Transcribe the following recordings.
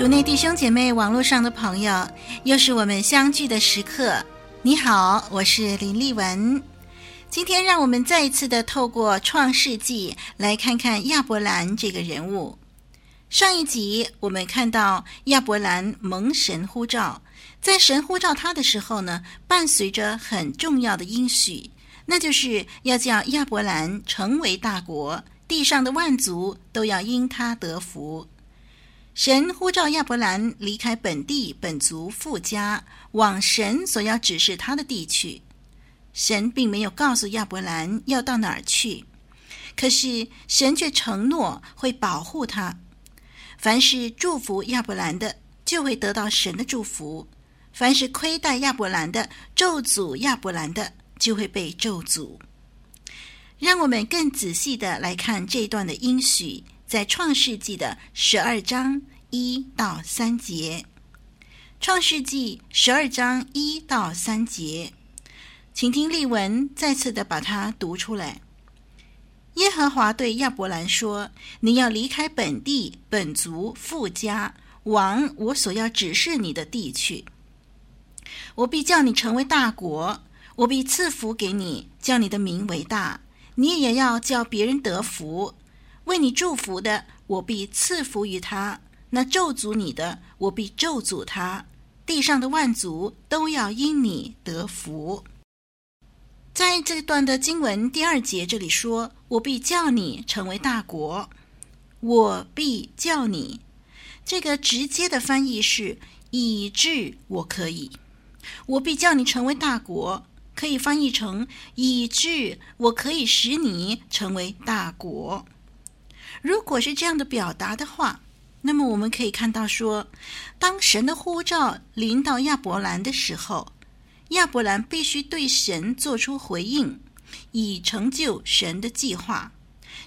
主内弟兄姐妹，网络上的朋友，又是我们相聚的时刻。你好，我是林丽文。今天让我们再一次的透过创世纪来看看亚伯兰这个人物。上一集我们看到亚伯兰蒙神呼召，在神呼召他的时候呢，伴随着很重要的应许，那就是要叫亚伯兰成为大国，地上的万族都要因他得福。神呼召亚伯兰离开本地本族父家，往神所要指示他的地去。神并没有告诉亚伯兰要到哪儿去，可是神却承诺会保护他。凡是祝福亚伯兰的，就会得到神的祝福；凡是亏待亚伯兰的，咒诅亚伯兰的，就会被咒诅。让我们更仔细的来看这段的应许。在创世纪的十二章一到三节，创世纪十二章一到三节，请听丽文再次的把它读出来。耶和华对亚伯兰说：“你要离开本地、本族、父家，往我所要指示你的地去。我必叫你成为大国，我必赐福给你，叫你的名为大，你也要叫别人得福。”为你祝福的，我必赐福于他；那咒诅你的，我必咒诅他。地上的万族都要因你得福。在这段的经文第二节这里说：“我必叫你成为大国。”我必叫你，这个直接的翻译是“以致我可以”。我必叫你成为大国，可以翻译成“以致我可以使你成为大国”。如果是这样的表达的话，那么我们可以看到说，当神的呼召临到亚伯兰的时候，亚伯兰必须对神做出回应，以成就神的计划。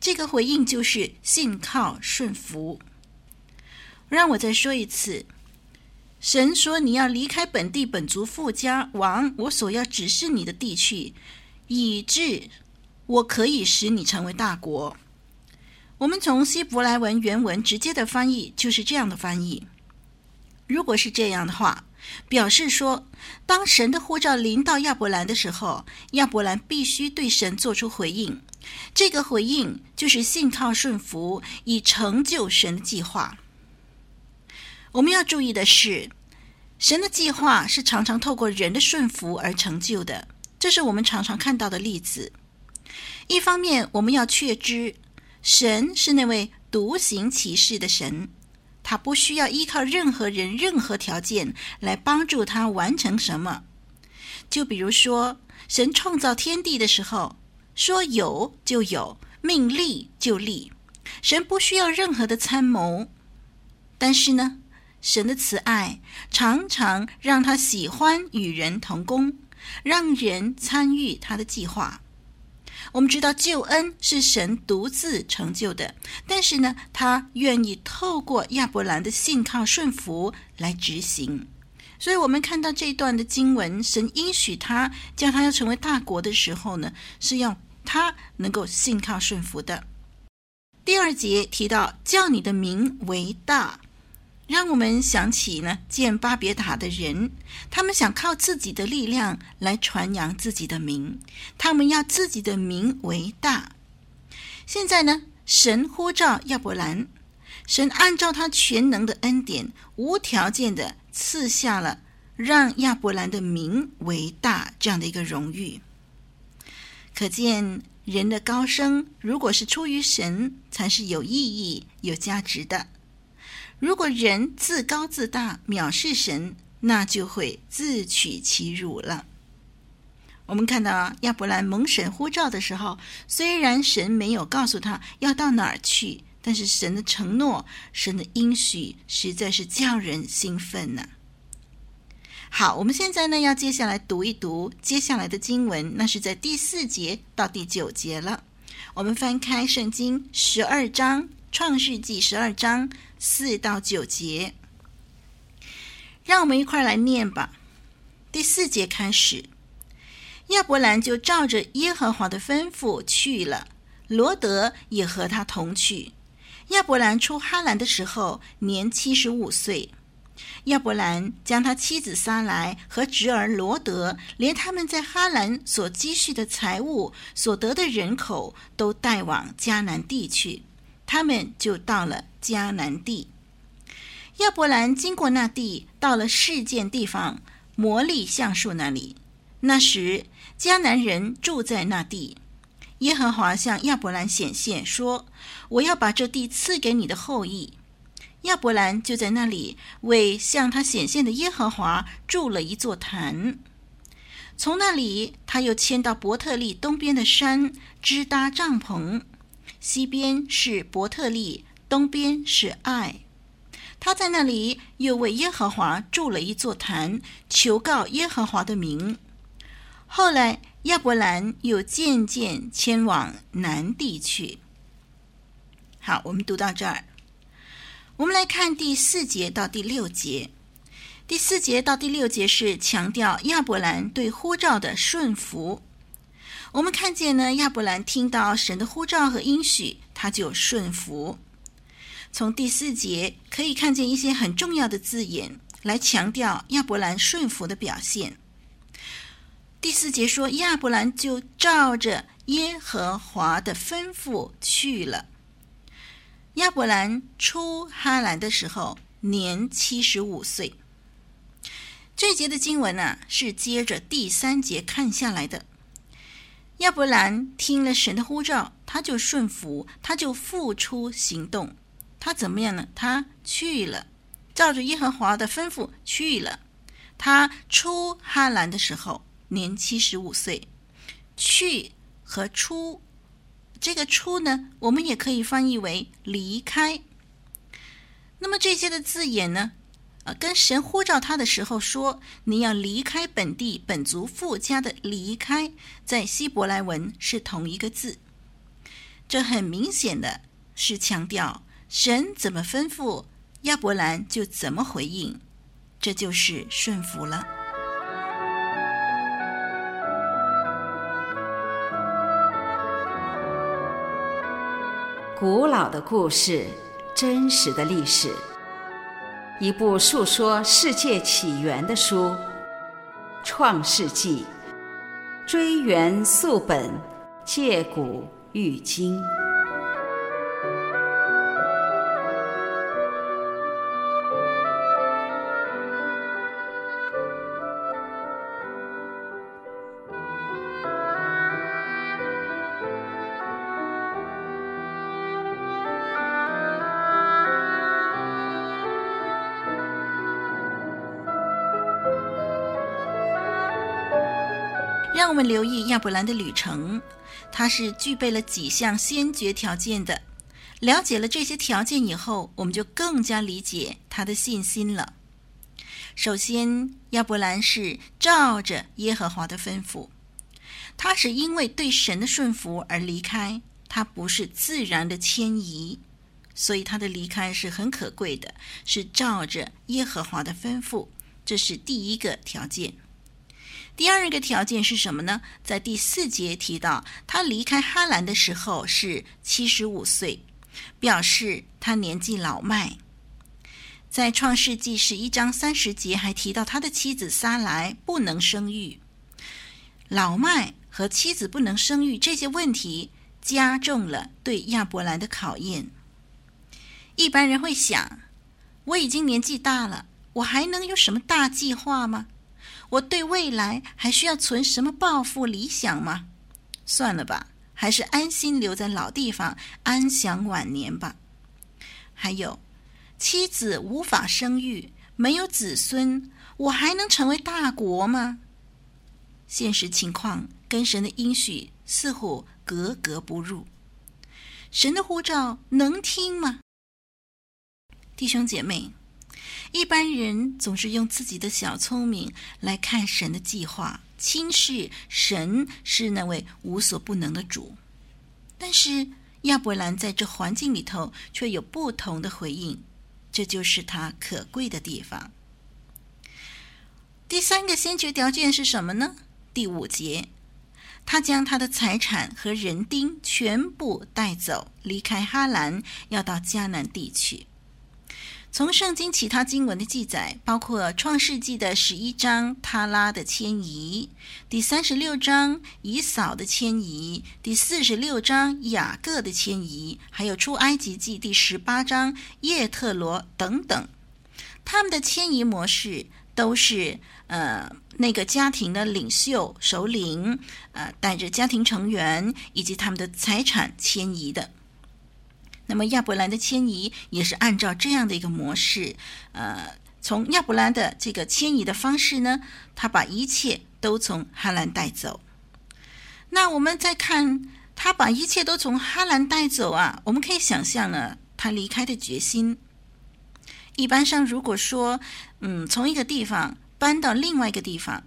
这个回应就是信靠顺服。让我再说一次，神说你要离开本地本族父家，往我所要指示你的地区，以致我可以使你成为大国。我们从希伯来文原文直接的翻译就是这样的翻译。如果是这样的话，表示说，当神的呼召临到亚伯兰的时候，亚伯兰必须对神做出回应。这个回应就是信靠顺服，以成就神的计划。我们要注意的是，神的计划是常常透过人的顺服而成就的，这是我们常常看到的例子。一方面，我们要确知。神是那位独行其事的神，他不需要依靠任何人、任何条件来帮助他完成什么。就比如说，神创造天地的时候，说有就有，命立就立，神不需要任何的参谋。但是呢，神的慈爱常常让他喜欢与人同工，让人参与他的计划。我们知道救恩是神独自成就的，但是呢，他愿意透过亚伯兰的信靠顺服来执行。所以，我们看到这一段的经文，神应许他叫他要成为大国的时候呢，是要他能够信靠顺服的。第二节提到叫你的名为大，让我们想起呢，建巴别塔的人，他们想靠自己的力量来传扬自己的名，他们要自己的名为大。现在呢，神呼召亚伯兰，神按照他全能的恩典，无条件的赐下了让亚伯兰的名为大这样的一个荣誉。可见人的高升，如果是出于神，才是有意义、有价值的。如果人自高自大，藐视神，那就会自取其辱了。我们看到亚伯兰蒙神呼召的时候，虽然神没有告诉他要到哪儿去，但是神的承诺、神的应许，实在是叫人兴奋呢。好，我们现在呢要接下来读一读接下来的经文，那是在第四节到第九节了。我们翻开圣经十二章。创世纪十二章四到九节，让我们一块来念吧。第四节开始，亚伯兰就照着耶和华的吩咐去了，罗得也和他同去。亚伯兰出哈兰的时候，年七十五岁。亚伯兰将他妻子撒莱和侄儿罗得，连他们在哈兰所积蓄的财物、所得的人口，都带往迦南地去。他们就到了迦南地。亚伯兰经过那地，到了事件地方摩利橡树那里。那时迦南人住在那地。耶和华向亚伯兰显现，说：“我要把这地赐给你的后裔。”亚伯兰就在那里为向他显现的耶和华筑了一座坛。从那里，他又迁到伯特利东边的山，支搭帐篷。西边是伯特利，东边是爱。他在那里又为耶和华筑了一座坛，求告耶和华的名。后来亚伯兰又渐渐迁往南地去。好，我们读到这儿，我们来看第四节到第六节。第四节到第六节是强调亚伯兰对呼召的顺服。我们看见呢，亚伯兰听到神的呼召和应许，他就顺服。从第四节可以看见一些很重要的字眼，来强调亚伯兰顺服的表现。第四节说，亚伯兰就照着耶和华的吩咐去了。亚伯兰出哈兰的时候，年七十五岁。这节的经文呢、是接着第三节看下来的。亚伯兰听了神的呼召，他就顺服，他就付出行动。他怎么样呢？他去了，照着耶和华的吩咐去了。他出哈兰的时候，年七十五岁。去和出，这个出呢，我们也可以翻译为离开。那么这些的字眼呢？跟神呼召他的时候说：“你要离开本地本族父家的离开，在希伯来文是同一个字。这很明显的是强调神怎么吩咐，亚伯兰就怎么回应，这就是顺服了。”古老的故事，真实的历史。一部述说世界起源的书，《创世纪》，追源溯本，借古喻今。让我们留意亚伯兰的旅程，他是具备了几项先决条件的。了解了这些条件以后，我们就更加理解他的信心了。首先，亚伯兰是照着耶和华的吩咐，他是因为对神的顺服而离开，他不是自然的迁移，所以他的离开是很可贵的，是照着耶和华的吩咐，这是第一个条件。第二个条件是什么呢？在第四节提到，他离开哈兰的时候是七十五岁，表示他年纪老迈。在创世纪十一章三十节还提到他的妻子撒莱不能生育，老迈和妻子不能生育这些问题加重了对亚伯兰的考验。一般人会想，我已经年纪大了，我还能有什么大计划吗？我对未来还需要存什么抱负理想吗？算了吧，还是安心留在老地方，安享晚年吧。还有。妻子无法生育，没有子孙，我还能成为大国吗？现实情况跟神的应许似乎格格不入。神的呼召能听吗？弟兄姐妹，一般人总是用自己的小聪明来看神的计划，轻视神是那位无所不能的主。但是亚伯兰在这环境里头却有不同的回应。这就是他可贵的地方。第三个先决条件是什么呢？第五节，他将他的财产和人丁全部带走，离开哈兰，要到迦南地去。从圣经其他经文的记载，包括创世纪的十一章他拉的迁移，第三十六章以扫的迁移，第四十六章雅各的迁移，还有出埃及记第十八章叶特罗等等，他们的迁移模式都是呃那个家庭的领袖首领呃带着家庭成员以及他们的财产迁移的。那么亚伯兰的迁移也是按照这样的一个模式，呃，从亚伯兰的这个迁移的方式呢，他把一切都从哈兰带走。那我们再看他把一切都从哈兰带走啊，我们可以想象呢，他离开的决心。一般上，如果说，嗯，从一个地方搬到另外一个地方，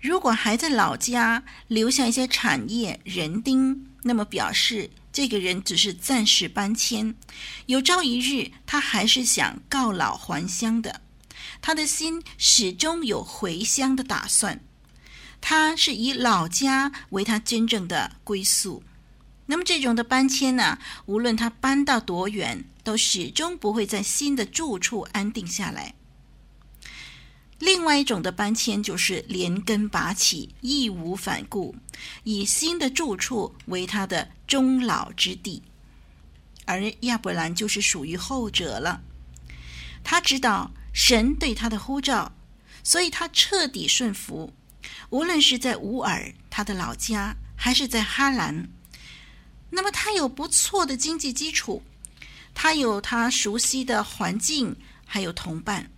如果还在老家留下一些产业、人丁，那么表示。这个人只是暂时搬迁，有朝一日他还是想告老还乡的，他的心始终有回乡的打算。他是以老家为他真正的归宿。那么这种的搬迁呢，无论他搬到多远，都始终不会在新的住处安定下来。另外一种的搬迁就是连根拔起，义无反顾，以新的住处为他的终老之地。而亚伯兰就是属于后者了。他知道神对他的呼召，所以他彻底顺服。无论是在乌尔他的老家，还是在哈兰，那么他有不错的经济基础，他有他熟悉的环境，还有同伴。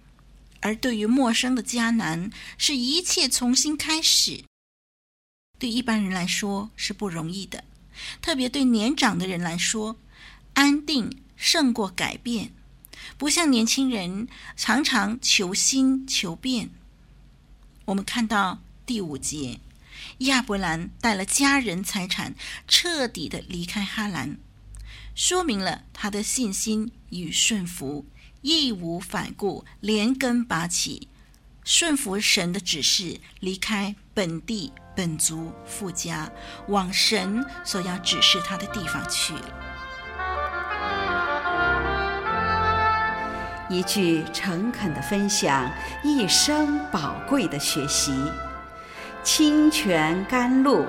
而对于陌生的迦南，是一切重新开始。对一般人来说是不容易的，特别对年长的人来说，安定胜过改变。不像年轻人常常求新求变。我们看到第五节，亚伯兰带了家人财产，彻底的离开哈兰，说明了他的信心与顺服。义无反顾，连根拔起，顺服神的指示，离开本地本族父家，往神所要指示他的地方去了。一句诚恳的分享，一生宝贵的学习，清泉甘露，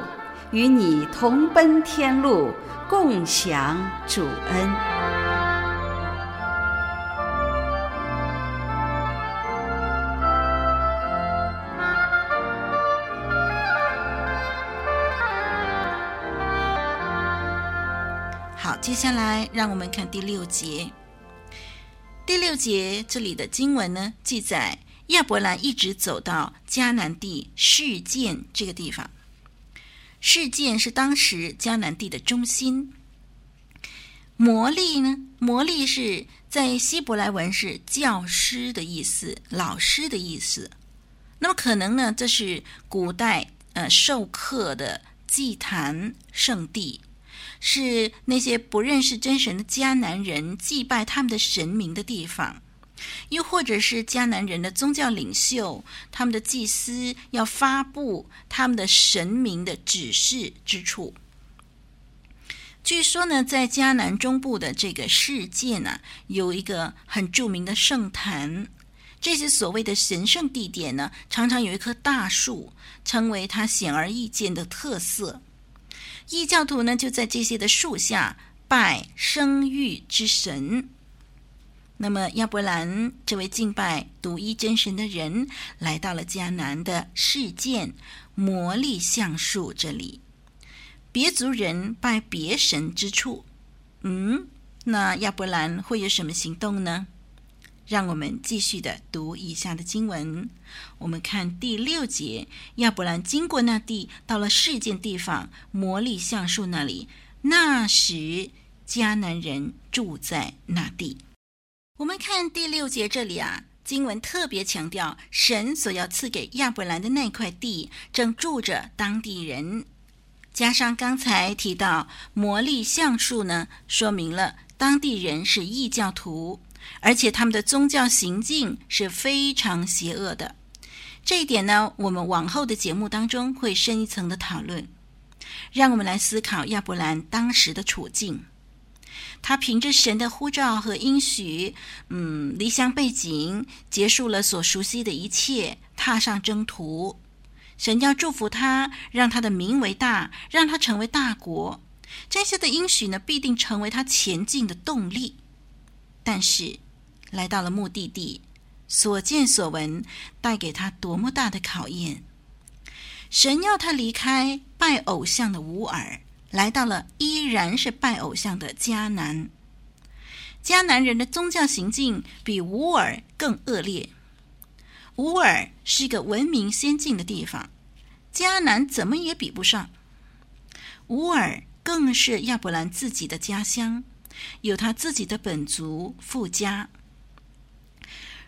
与你同奔天路，共享主恩。好接下来，让我们看第六节。第六节这里的经文呢，记载亚伯兰一直走到迦南地示剑这个地方。示剑是当时迦南地的中心。摩利呢，摩利是在希伯来文是教师的意思，老师的意思。那么可能呢，这是古代呃授课的祭坛圣地。是那些不认识真神的迦南人祭拜他们的神明的地方，又或者是迦南人的宗教领袖，他们的祭司要发布他们的神明的指示之处。据说呢，在迦南中部的这个世界呢，有一个很著名的圣坛。这些所谓的神圣地点呢，常常有一棵大树，成为它显而易见的特色。异教徒呢，就在这些的树下拜生育之神。那么亚伯兰这位敬拜独一真神的人，来到了迦南的示剑魔力橡树这里。别族人拜别神之处，嗯，那亚伯兰会有什么行动呢？让我们继续的读以下的经文。我们看第六节，亚伯兰经过那地，到了事件地方摩利橡树那里。那时迦南人住在那地。我们看第六节这里啊，经文特别强调，神所要赐给亚伯兰的那块地，正住着当地人。加上刚才提到摩利橡树呢，说明了当地人是异教徒，而且他们的宗教行径是非常邪恶的。这一点呢，我们往后的节目当中会深一层的讨论。让我们来思考亚伯兰当时的处境。他凭着神的呼召和应许，嗯，离乡背井，结束了所熟悉的一切，踏上征途。神要祝福他，让他的名为大，让他成为大国。这些的应许呢，必定成为他前进的动力。但是，来到了目的地，所见所闻带给他多么大的考验！神要他离开拜偶像的乌尔，来到了依然是拜偶像的迦南。迦南人的宗教行径比乌尔更恶劣。乌尔是一个文明先进的地方，迦南怎么也比不上。乌尔更是亚伯兰自己的家乡，有他自己的本族富家。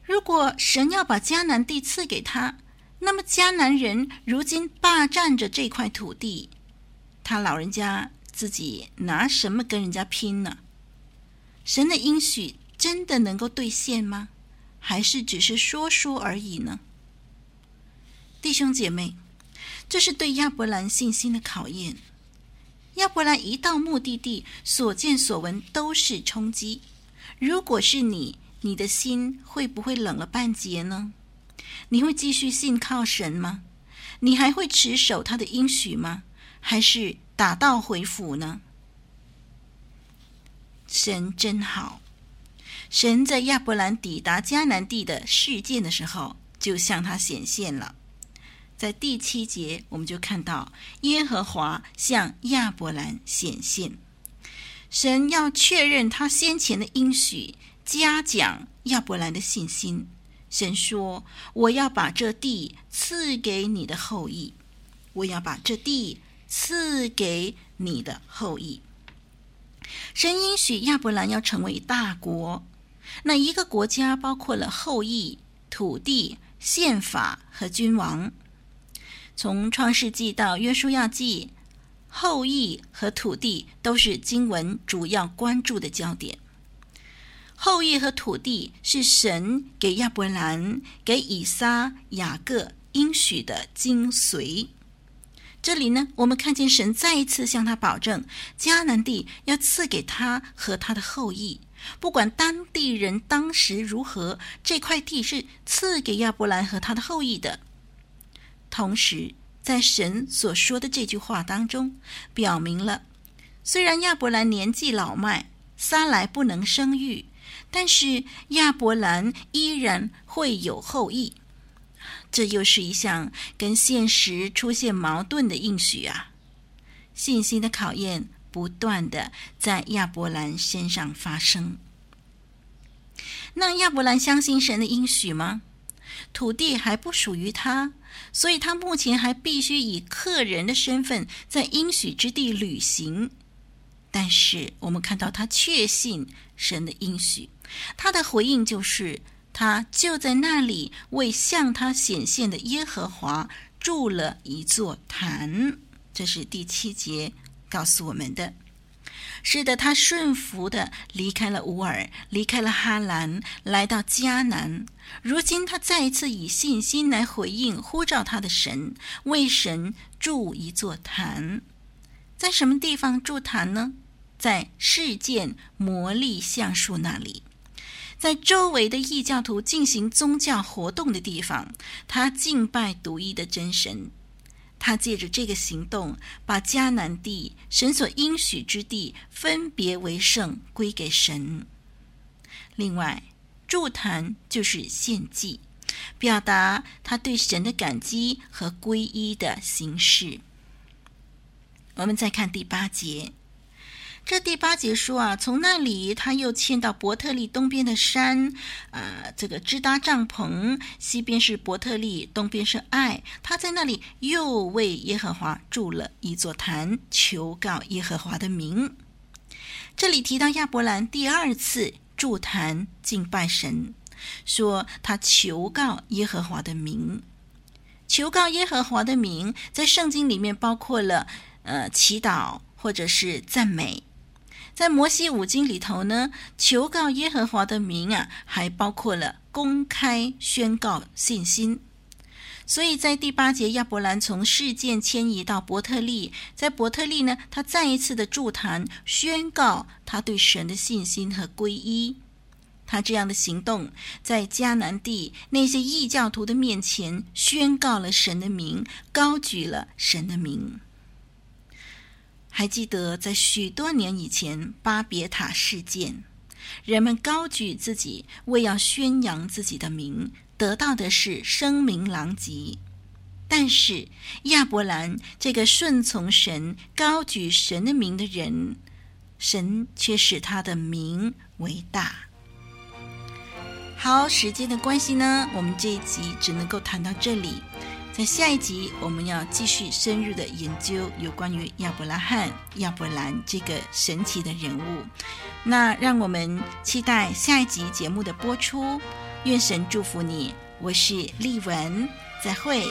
如果神要把迦南地赐给他，那么迦南人如今霸占着这块土地，他老人家自己拿什么跟人家拼呢？神的应许真的能够兑现吗？还是只是说说而已呢？弟兄姐妹，这是对亚伯兰信心的考验。亚伯兰一到目的地，所见所闻都是冲击。如果是你，你的心会不会冷了半截呢？你会继续信靠神吗？你还会持守他的应许吗？还是打道回府呢？神真好。神在亚伯兰抵达迦南地的事件的时候，就向他显现了。在第七节，我们就看到耶和华向亚伯兰显现，神要确认他先前的应许，嘉奖亚伯兰的信心。神说：“我要把这地赐给你的后裔，我要把这地赐给你的后裔。”神应许亚伯兰要成为大国。那一个国家包括了后裔、土地、宪法和君王。从创世纪到约书亚记，后裔和土地都是经文主要关注的焦点。后裔和土地是神给亚伯兰、给以撒、雅各应许的精髓。这里呢，我们看见神再一次向他保证，迦南地要赐给他和他的后裔。不管当地人当时如何，这块地是赐给亚伯兰和他的后裔的。同时，在神所说的这句话当中，表明了，虽然亚伯兰年纪老迈，撒来不能生育，但是亚伯兰依然会有后裔。这又是一项跟现实出现矛盾的应许啊！信心的考验。不断的在亚伯兰身上发生。那亚伯兰相信神的应许吗？土地还不属于他，所以他目前还必须以客人的身份在应许之地旅行。但是我们看到他确信神的应许，他的回应就是他就在那里为向他显现的耶和华筑了一座坛。这是第七节。告诉我们的，是的，他顺服的离开了乌尔，离开了哈兰，来到迦南。如今他再一次以信心来回应呼召他的神，为神筑一座坛。在什么地方筑坛呢？在世界魔力橡树那里，在周围的异教徒进行宗教活动的地方，他敬拜独一的真神。他借着这个行动，把迦南地神所应许之地分别为圣，归给神。另外，祝坛就是献祭，表达他对神的感激和皈依的形式。我们再看第八节，这第八节说啊，从那里他又迁到伯特利东边的山，啊、这个支搭帐篷，西边是伯特利，东边是爱。他在那里又为耶和华筑了一座坛，求告耶和华的名。这里提到亚伯兰第二次筑坛敬拜神，说他求告耶和华的名，求告耶和华的名，在圣经里面包括了。呃，祈祷或者是赞美，在摩西五经里头呢，求告耶和华的名啊，还包括了公开宣告信心。所以在第八节，亚伯兰从事件迁移到伯特利，在伯特利呢，他再一次的筑坛，宣告他对神的信心和皈依。他这样的行动，在迦南地那些异教徒的面前，宣告了神的名，高举了神的名。还记得在许多年以前，巴别塔事件，人们高举自己，为要宣扬自己的名，得到的是声名狼藉。但是亚伯兰这个顺从神、高举神的名的人，神却使他的名为大。好，时间的关系呢，我们这一集只能够谈到这里。在下一集，我们要继续深入的研究有关于亚伯拉罕、亚伯兰这个神奇的人物。那让我们期待下一集节目的播出。愿神祝福你，我是丽文，再会。